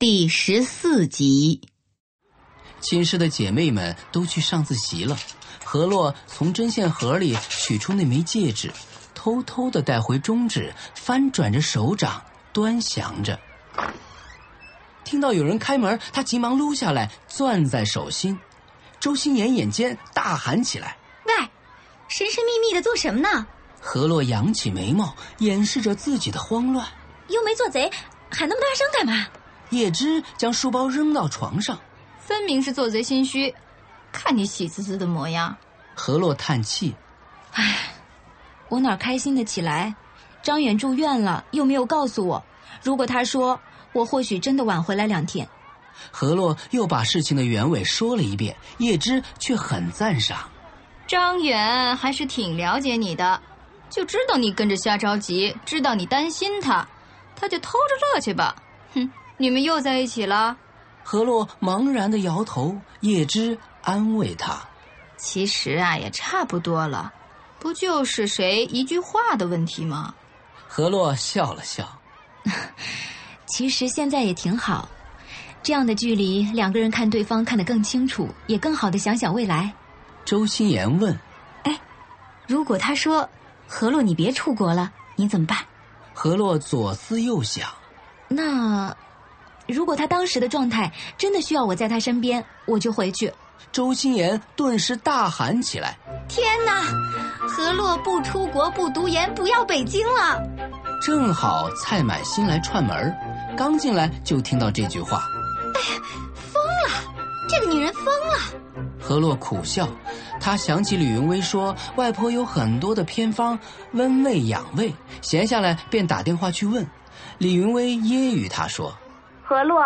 第十四集，寝室的姐妹们都去上自习了。何洛从针线盒里取出那枚戒指，偷偷的带回中指，翻转着手掌，端详着。听到有人开门，他急忙撸下来，攥在手心。周心妍眼尖，大喊起来：“喂，神神秘秘的做什么呢？”何洛扬起眉毛，掩饰着自己的慌乱。又没做贼，喊那么大声干嘛？叶芝将书包扔到床上，分明是做贼心虚。看你喜滋滋的模样，何洛叹气：“唉，我哪开心得起来？张远住院了，又没有告诉我。如果他说，我或许真的晚回来两天。”何洛又把事情的原委说了一遍，叶芝却很赞赏：“张远还是挺了解你的，就知道你跟着瞎着急，知道你担心他，他就偷着乐去吧。哼。”你们又在一起了？何洛茫然的摇头，叶芝安慰他：“其实啊，也差不多了，不就是谁一句话的问题吗？”何洛笑了笑：“ 其实现在也挺好，这样的距离，两个人看对方看得更清楚，也更好的想想未来。”周心言问：“哎，如果他说何洛你别出国了，你怎么办？”何洛左思右想：“那……”如果他当时的状态真的需要我在他身边，我就回去。周心言顿时大喊起来：“天哪！何洛不出国不读研不要北京了！”正好蔡满心来串门，刚进来就听到这句话：“哎呀，疯了！这个女人疯了！”何洛苦笑，他想起李云威说外婆有很多的偏方温胃养胃，闲下来便打电话去问。李云威揶揄他说。何洛，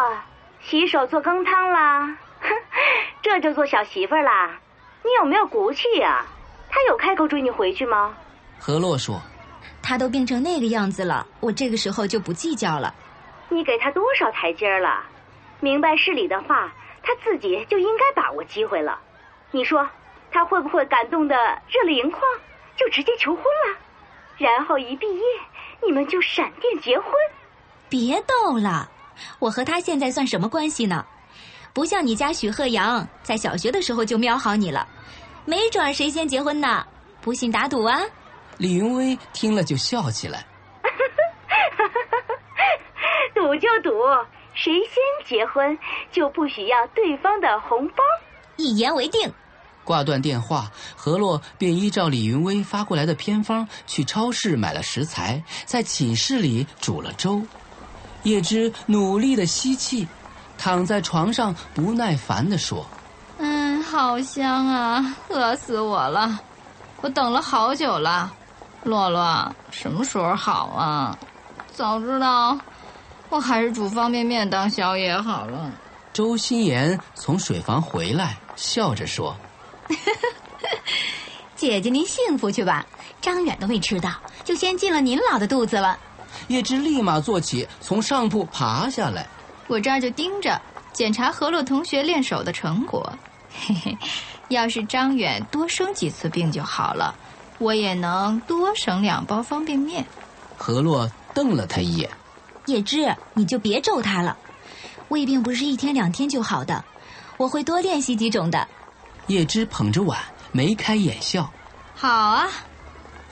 洗手做羹汤啦，哼，这就做小媳妇儿啦？你有没有骨气呀？他有开口追你回去吗？何洛说：“他都变成那个样子了，我这个时候就不计较了。你给他多少台阶了？明白事理的话，他自己就应该把握机会了。你说他会不会感动的热泪盈眶，就直接求婚了？然后一毕业，你们就闪电结婚？别逗了。”我和他现在算什么关系呢？不像你家许鹤阳，在小学的时候就瞄好你了，没准谁先结婚呢？不信打赌啊！李云威听了就笑起来，赌就赌，谁先结婚就不许要对方的红包。一言为定。挂断电话，何洛便依照李云威发过来的偏方，去超市买了食材，在寝室里煮了粥。叶芝努力的吸气，躺在床上不耐烦地说：“嗯，好香啊，饿死我了！我等了好久了，洛洛什么时候好啊？早知道，我还是煮方便面当宵夜好了。”周心妍从水房回来，笑着说：“姐姐您幸福去吧，张远都没吃到，就先进了您老的肚子了。”叶芝立马坐起，从上铺爬下来。我这儿就盯着检查何洛同学练手的成果。嘿嘿，要是张远多生几次病就好了，我也能多省两包方便面。何洛瞪了他一眼。叶芝，你就别咒他了，胃病不是一天两天就好的，我会多练习几种的。叶芝捧着碗，眉开眼笑。好啊。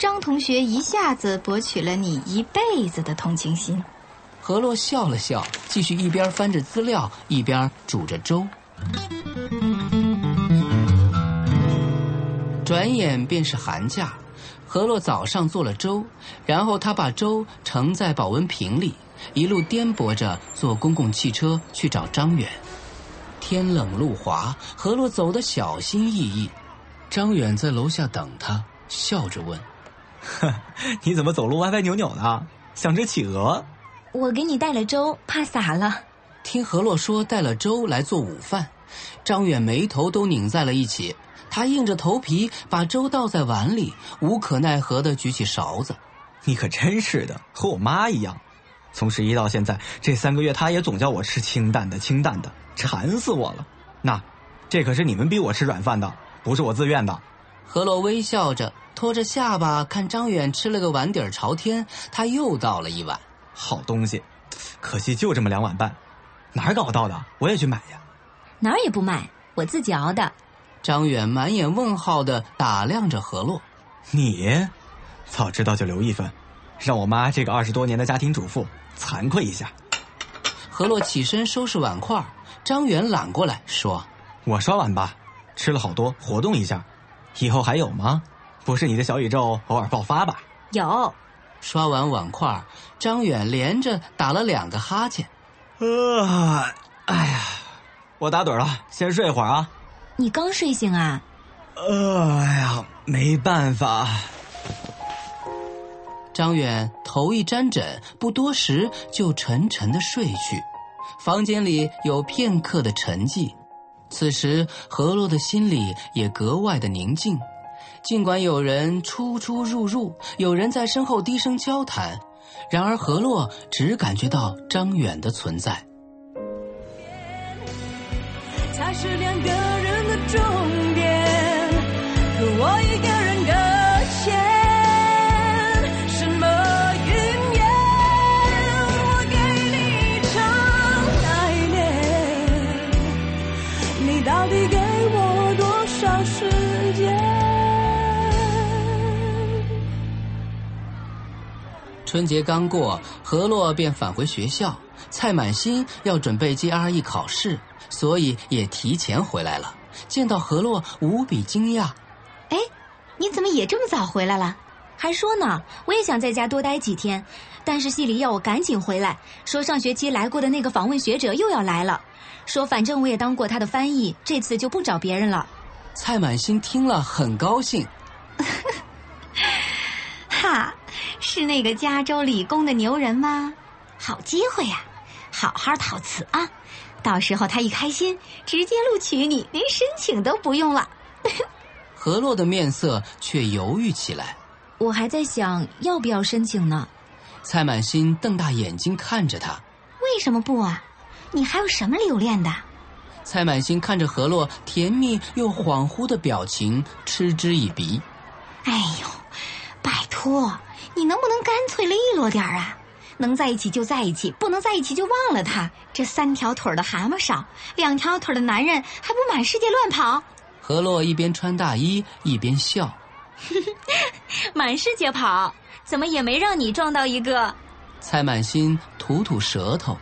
张同学一下子博取了你一辈子的同情心。何洛笑了笑，继续一边翻着资料，一边煮着粥。转眼便是寒假，何洛早上做了粥，然后他把粥盛在保温瓶里，一路颠簸着坐公共汽车去找张远。天冷路滑，何洛走得小心翼翼。张远在楼下等他，笑着问。呵，你怎么走路歪歪扭扭的？像只企鹅。我给你带了粥，怕洒了。听何洛说带了粥来做午饭，张远眉头都拧在了一起。他硬着头皮把粥倒在碗里，无可奈何的举起勺子。你可真是的，和我妈一样。从十一到现在这三个月，她也总叫我吃清淡的，清淡的，馋死我了。那，这可是你们逼我吃软饭的，不是我自愿的。何洛微笑着，托着下巴看张远吃了个碗底儿朝天，他又倒了一碗。好东西，可惜就这么两碗半，哪儿搞到的？我也去买呀。哪儿也不卖，我自己熬的。张远满眼问号的打量着何洛，你，早知道就留一份，让我妈这个二十多年的家庭主妇惭愧一下。何洛起身收拾碗筷，张远揽过来说：“我刷碗吧，吃了好多，活动一下。以后还有吗？不是你的小宇宙偶尔爆发吧？”有。刷完碗筷，张远连着打了两个哈欠。啊，哎呀，我打盹了，先睡会儿啊。你刚睡醒啊？呃哎呀，没办法。张远头一沾枕，不多时就沉沉的睡去。房间里有片刻的沉寂，此时何洛的心里也格外的宁静。尽管有人出出入入，有人在身后低声交谈，然而何洛只感觉到张远的存在。才是两个人的终点，可我一春节刚过，何洛便返回学校，蔡满心要准备 GRE 考试。所以也提前回来了。见到何洛，无比惊讶。哎，你怎么也这么早回来了？还说呢，我也想在家多待几天，但是系里要我赶紧回来，说上学期来过的那个访问学者又要来了，说反正我也当过他的翻译，这次就不找别人了。蔡满心听了很高兴。哈，是那个加州理工的牛人吗？好机会呀，好好陶瓷啊！到时候他一开心，直接录取你，连申请都不用了。何洛的面色却犹豫起来。我还在想要不要申请呢。蔡满心瞪大眼睛看着他。为什么不啊？你还有什么留恋的？蔡满心看着何洛甜蜜又恍惚的表情，嗤之以鼻。哎呦，拜托，你能不能干脆利落点啊？能在一起就在一起，不能在一起就忘了他。这三条腿的蛤蟆少，两条腿的男人还不满世界乱跑？何洛一边穿大衣一边笑，满世界跑，怎么也没让你撞到一个？蔡满心吐吐舌头，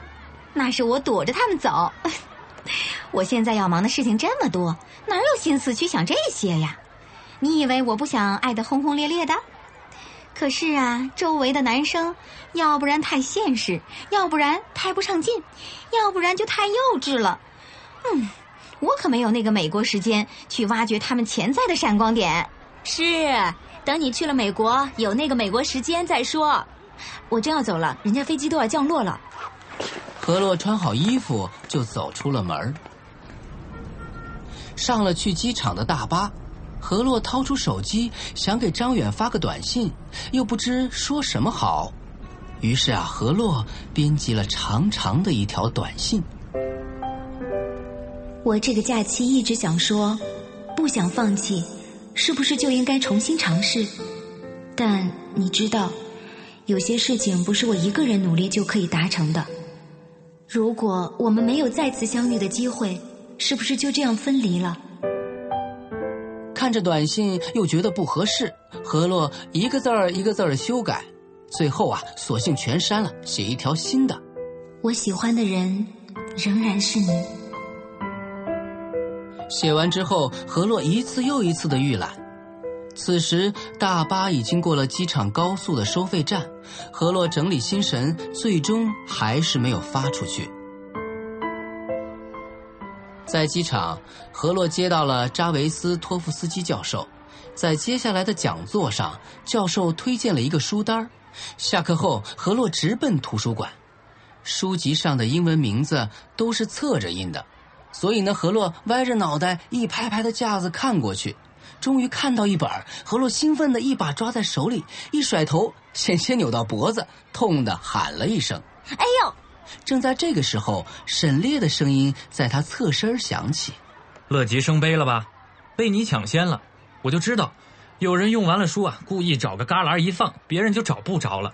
那是我躲着他们走。我现在要忙的事情这么多，哪有心思去想这些呀？你以为我不想爱得轰轰烈烈的？可是啊，周围的男生，要不然太现实，要不然太不上进，要不然就太幼稚了。嗯，我可没有那个美国时间去挖掘他们潜在的闪光点。是，等你去了美国，有那个美国时间再说。我真要走了，人家飞机都要降落了。何洛穿好衣服就走出了门，上了去机场的大巴。何洛掏出手机，想给张远发个短信，又不知说什么好。于是啊，何洛编辑了长长的一条短信：“我这个假期一直想说，不想放弃，是不是就应该重新尝试？但你知道，有些事情不是我一个人努力就可以达成的。如果我们没有再次相遇的机会，是不是就这样分离了？”看着短信又觉得不合适，何洛一个字儿一个字儿修改，最后啊，索性全删了，写一条新的。我喜欢的人仍然是你。写完之后，何洛一次又一次的预览。此时大巴已经过了机场高速的收费站，何洛整理心神，最终还是没有发出去。在机场，何洛接到了扎维斯托夫斯基教授。在接下来的讲座上，教授推荐了一个书单下课后，何洛直奔图书馆。书籍上的英文名字都是侧着印的，所以呢，何洛歪着脑袋一排排的架子看过去，终于看到一本，何洛兴奋的一把抓在手里，一甩头，险些扭到脖子，痛的喊了一声：“哎呦！”正在这个时候，沈烈的声音在他侧身响起：“乐极生悲了吧？被你抢先了，我就知道，有人用完了书啊，故意找个旮旯一放，别人就找不着了。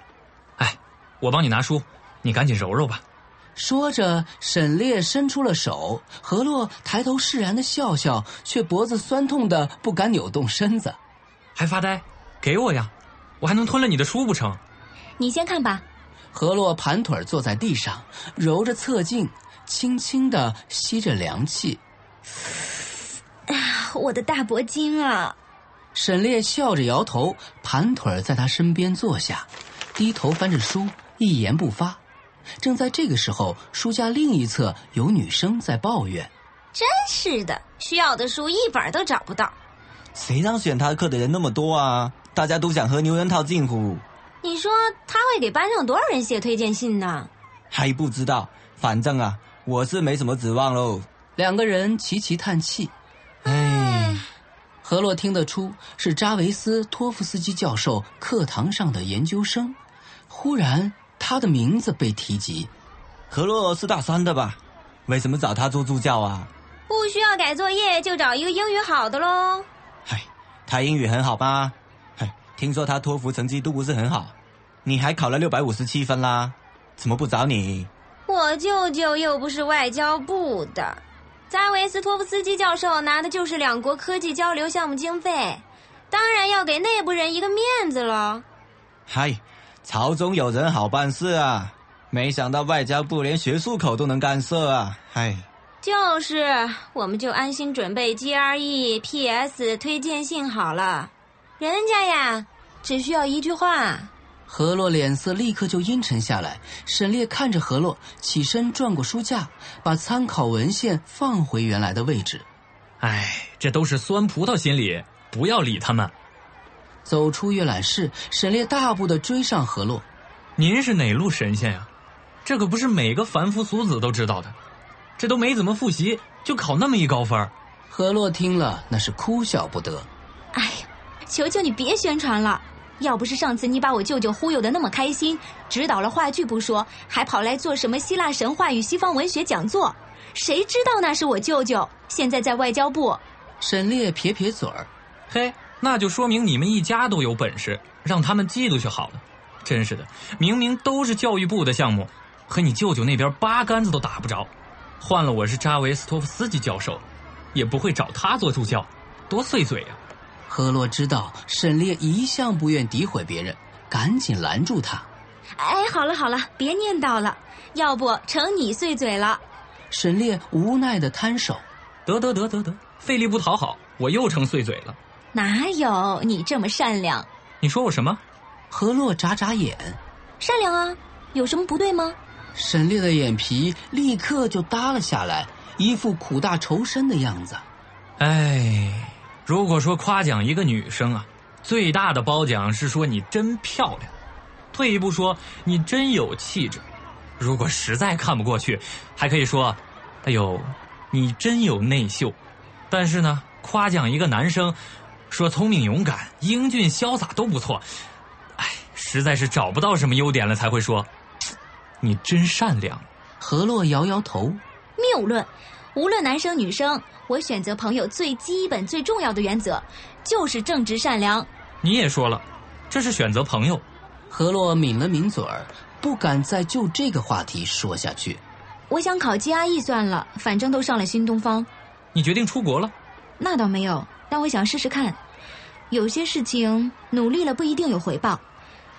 哎，我帮你拿书，你赶紧揉揉吧。”说着，沈烈伸出了手，何洛抬头释然的笑笑，却脖子酸痛的不敢扭动身子，还发呆，给我呀，我还能吞了你的书不成？你先看吧。何洛盘腿坐在地上，揉着侧颈，轻轻的吸着凉气。啊，我的大脖筋啊！沈烈笑着摇头，盘腿在他身边坐下，低头翻着书，一言不发。正在这个时候，书架另一侧有女生在抱怨：“真是的，需要的书一本都找不到。谁让选他课的人那么多啊？大家都想和牛人套近乎。”你说他会给班上多少人写推荐信呢？还不知道，反正啊，我是没什么指望喽。两个人齐齐叹气。唉，何洛听得出是扎维斯托夫斯基教授课堂上的研究生。忽然，他的名字被提及。何洛是大三的吧？为什么找他做助教啊？不需要改作业，就找一个英语好的喽。嗨，他英语很好吧？听说他托福成绩都不是很好，你还考了六百五十七分啦，怎么不找你？我舅舅又不是外交部的，扎维斯托夫斯基教授拿的就是两国科技交流项目经费，当然要给内部人一个面子了。嗨，朝中有人好办事啊，没想到外交部连学术口都能干涉啊！嗨，就是，我们就安心准备 GRE、PS 推荐信好了。人家呀，只需要一句话。何洛脸色立刻就阴沉下来。沈烈看着何洛，起身转过书架，把参考文献放回原来的位置。哎，这都是酸葡萄心理，不要理他们。走出阅览室，沈烈大步的追上何洛。您是哪路神仙呀？这可不是每个凡夫俗子都知道的。这都没怎么复习，就考那么一高分。何洛听了，那是哭笑不得。求求你别宣传了！要不是上次你把我舅舅忽悠的那么开心，指导了话剧不说，还跑来做什么希腊神话与西方文学讲座，谁知道那是我舅舅？现在在外交部。沈烈撇撇嘴儿，嘿，那就说明你们一家都有本事，让他们嫉妒就好了。真是的，明明都是教育部的项目，和你舅舅那边八竿子都打不着。换了我是扎维斯托夫斯基教授，也不会找他做助教，多碎嘴呀！何洛知道沈烈一向不愿诋毁别人，赶紧拦住他。哎，好了好了，别念叨了，要不成你碎嘴了。沈烈无奈的摊手。得得得得得，费力不讨好，我又成碎嘴了。哪有你这么善良？你说我什么？何洛眨眨眼。善良啊，有什么不对吗？沈烈的眼皮立刻就耷了下来，一副苦大仇深的样子。哎。如果说夸奖一个女生啊，最大的褒奖是说你真漂亮；退一步说，你真有气质。如果实在看不过去，还可以说：“哎呦，你真有内秀。”但是呢，夸奖一个男生，说聪明、勇敢、英俊、潇洒都不错。哎，实在是找不到什么优点了，才会说：“你真善良。”何洛摇摇头，谬论。无论男生女生，我选择朋友最基本、最重要的原则，就是正直善良。你也说了，这是选择朋友。何洛抿了抿嘴儿，不敢再就这个话题说下去。我想考 GRE 算了，反正都上了新东方。你决定出国了？那倒没有，但我想试试看。有些事情努力了不一定有回报，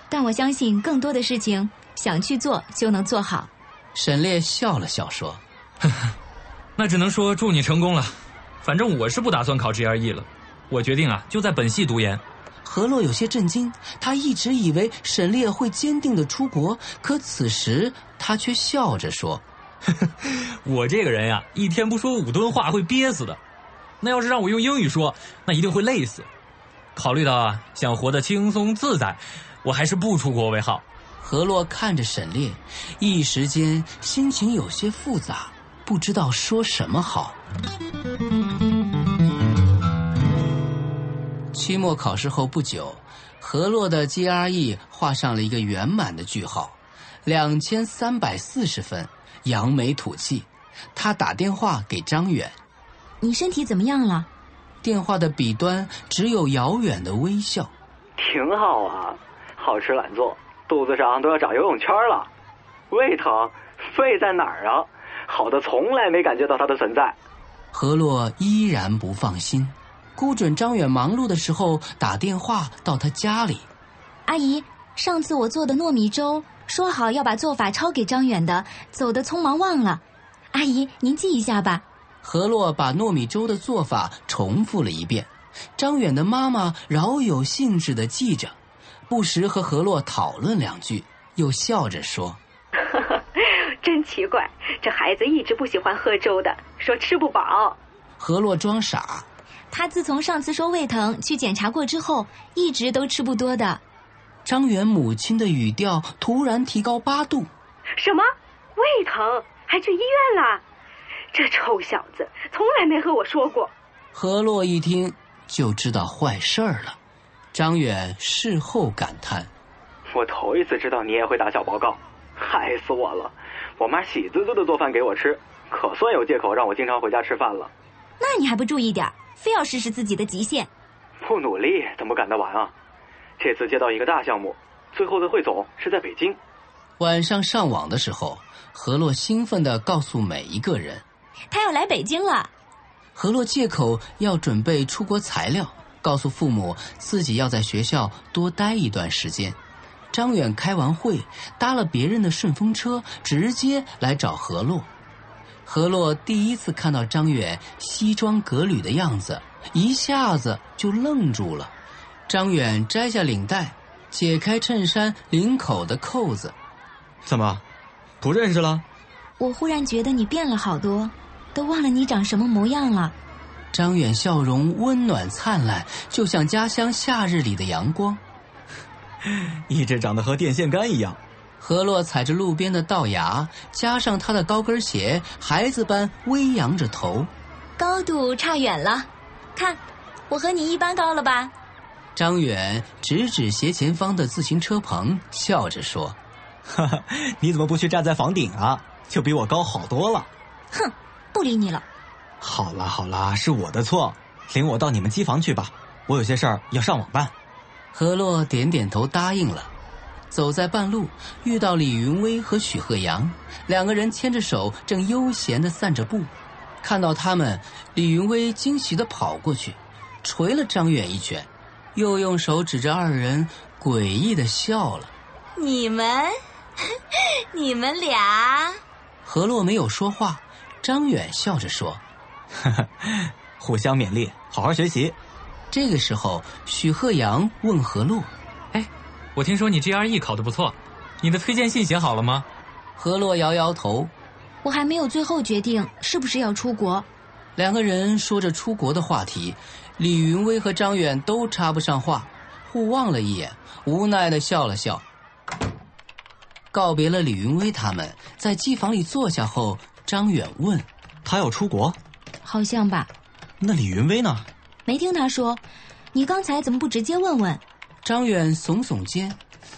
但我相信更多的事情想去做就能做好。沈烈笑了笑说。呵 呵那只能说祝你成功了，反正我是不打算考 GRE 了，我决定啊就在本系读研。何洛有些震惊，他一直以为沈烈会坚定的出国，可此时他却笑着说：“我这个人呀，一天不说五吨话会憋死的，那要是让我用英语说，那一定会累死。考虑到啊想活得轻松自在，我还是不出国为好。”何洛看着沈烈，一时间心情有些复杂，不知道说什么好。期末考试后不久，何洛的 GRE 画上了一个圆满的句号，两千三百四十分，扬眉吐气。他打电话给张远：“你身体怎么样了？”电话的彼端只有遥远的微笑。挺好啊，好吃懒做，肚子上都要长游泳圈了。胃疼，肺在哪儿啊？好的，从来没感觉到它的存在。何洛依然不放心。估准张远忙碌的时候，打电话到他家里。阿姨，上次我做的糯米粥，说好要把做法抄给张远的，走的匆忙忘了。阿姨，您记一下吧。何洛把糯米粥的做法重复了一遍。张远的妈妈饶有兴致的记着，不时和何洛讨论两句，又笑着说：“真奇怪，这孩子一直不喜欢喝粥的，说吃不饱。”何洛装傻。他自从上次说胃疼去检查过之后，一直都吃不多的。张远母亲的语调突然提高八度：“什么？胃疼还去医院了？这臭小子从来没和我说过。”何洛一听就知道坏事儿了。张远事后感叹：“我头一次知道你也会打小报告，害死我了！我妈喜滋滋的做饭给我吃，可算有借口让我经常回家吃饭了。那你还不注意点？”非要试试自己的极限，不努力怎么赶得完啊？这次接到一个大项目，最后的汇总是在北京。晚上上网的时候，何洛兴奋地告诉每一个人，他要来北京了。何洛借口要准备出国材料，告诉父母自己要在学校多待一段时间。张远开完会，搭了别人的顺风车，直接来找何洛。何洛第一次看到张远西装革履的样子，一下子就愣住了。张远摘下领带，解开衬衫领口的扣子。怎么，不认识了？我忽然觉得你变了好多，都忘了你长什么模样了。张远笑容温暖灿烂，就像家乡夏日里的阳光。一直长得和电线杆一样。何洛踩着路边的道牙，加上他的高跟鞋，孩子般微扬着头。高度差远了，看，我和你一般高了吧？张远指指斜前方的自行车棚，笑着说：“哈哈，你怎么不去站在房顶啊？就比我高好多了。”哼，不理你了。好了好了，是我的错，领我到你们机房去吧，我有些事儿要上网办。何洛点点头答应了。走在半路，遇到李云威和许鹤阳，两个人牵着手，正悠闲的散着步。看到他们，李云威惊喜的跑过去，捶了张远一拳，又用手指着二人，诡异的笑了：“你们，你们俩。”何洛没有说话，张远笑着说：“ 互相勉励，好好学习。”这个时候，许鹤阳问何洛。哎我听说你 GRE 考得不错，你的推荐信写好了吗？何洛摇摇头，我还没有最后决定是不是要出国。两个人说着出国的话题，李云威和张远都插不上话，互望了一眼，无奈的笑了笑。告别了李云威他们，在机房里坐下后，张远问：“他要出国？”“好像吧。”“那李云威呢？”“没听他说。你刚才怎么不直接问问？”张远耸耸肩，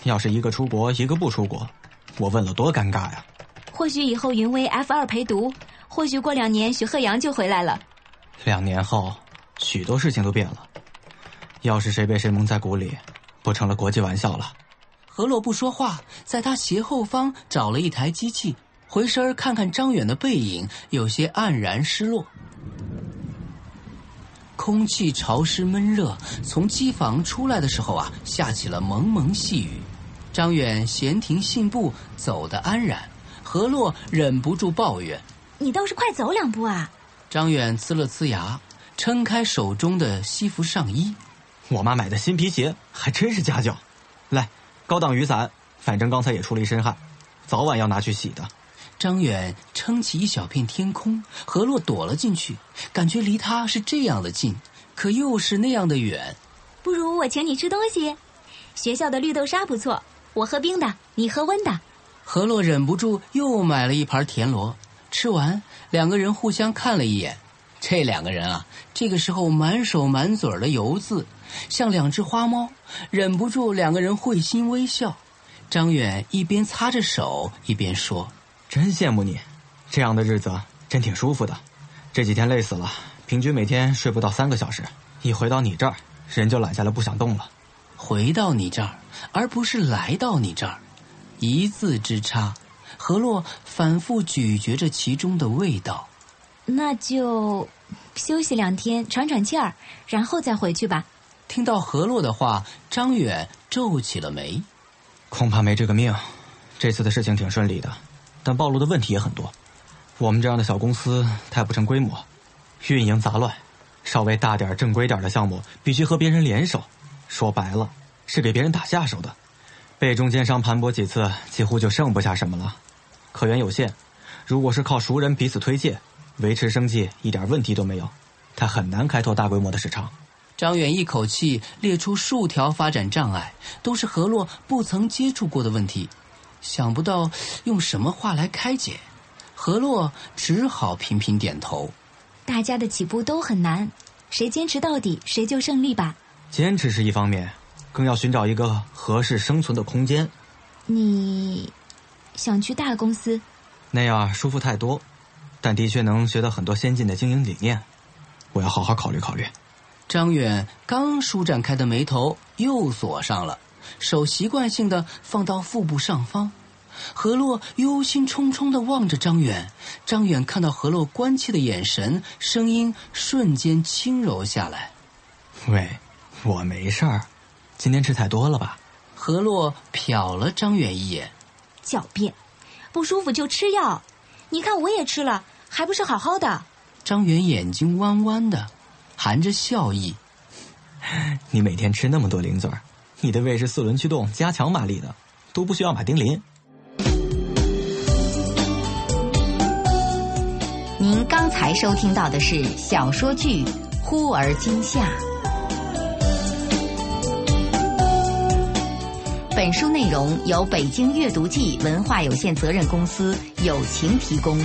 要是一个出国，一个不出国，我问了多尴尬呀。或许以后云威 F 二陪读，或许过两年许鹤阳就回来了。两年后，许多事情都变了。要是谁被谁蒙在鼓里，不成了国际玩笑了。何洛不说话，在他斜后方找了一台机器，回身看看张远的背影，有些黯然失落。空气潮湿闷热，从机房出来的时候啊，下起了蒙蒙细雨。张远闲庭信步，走得安然。何洛忍不住抱怨：“你倒是快走两步啊！”张远呲了呲牙，撑开手中的西服上衣：“我妈买的新皮鞋还真是家教。来，高档雨伞，反正刚才也出了一身汗，早晚要拿去洗的。”张远撑起一小片天空，何洛躲了进去，感觉离他是这样的近，可又是那样的远。不如我请你吃东西，学校的绿豆沙不错，我喝冰的，你喝温的。何洛忍不住又买了一盘田螺，吃完，两个人互相看了一眼。这两个人啊，这个时候满手满嘴的油渍，像两只花猫，忍不住两个人会心微笑。张远一边擦着手，一边说：“真羡慕你，这样的日子真挺舒服的。这几天累死了，平均每天睡不到三个小时。一回到你这儿，人就懒下来不想动了。回到你这儿，而不是来到你这儿，一字之差。”何洛反复咀嚼着其中的味道。那就休息两天，喘喘气儿，然后再回去吧。听到何洛的话，张远皱起了眉。恐怕没这个命。这次的事情挺顺利的，但暴露的问题也很多。我们这样的小公司太不成规模，运营杂乱。稍微大点、正规点的项目，必须和别人联手。说白了，是给别人打下手的。被中间商盘剥几次，几乎就剩不下什么了。客源有限，如果是靠熟人彼此推荐。维持生计一点问题都没有，他很难开拓大规模的市场。张远一口气列出数条发展障碍，都是何洛不曾接触过的问题，想不到用什么话来开解。何洛只好频频点头。大家的起步都很难，谁坚持到底，谁就胜利吧。坚持是一方面，更要寻找一个合适生存的空间。你想去大公司？那样舒服太多。但的确能学到很多先进的经营理念，我要好好考虑考虑。张远刚舒展开的眉头又锁上了，手习惯性的放到腹部上方。何洛忧心忡忡的望着张远，张远看到何洛关切的眼神，声音瞬间轻柔下来：“喂，我没事儿，今天吃太多了吧？”何洛瞟了张远一眼，狡辩，不舒服就吃药。你看，我也吃了，还不是好好的。张远眼睛弯弯的，含着笑意。你每天吃那么多零嘴你的胃是四轮驱动加强马力的，都不需要马丁林。您刚才收听到的是小说剧《忽而今夏》。本书内容由北京阅读记文化有限责任公司友情提供。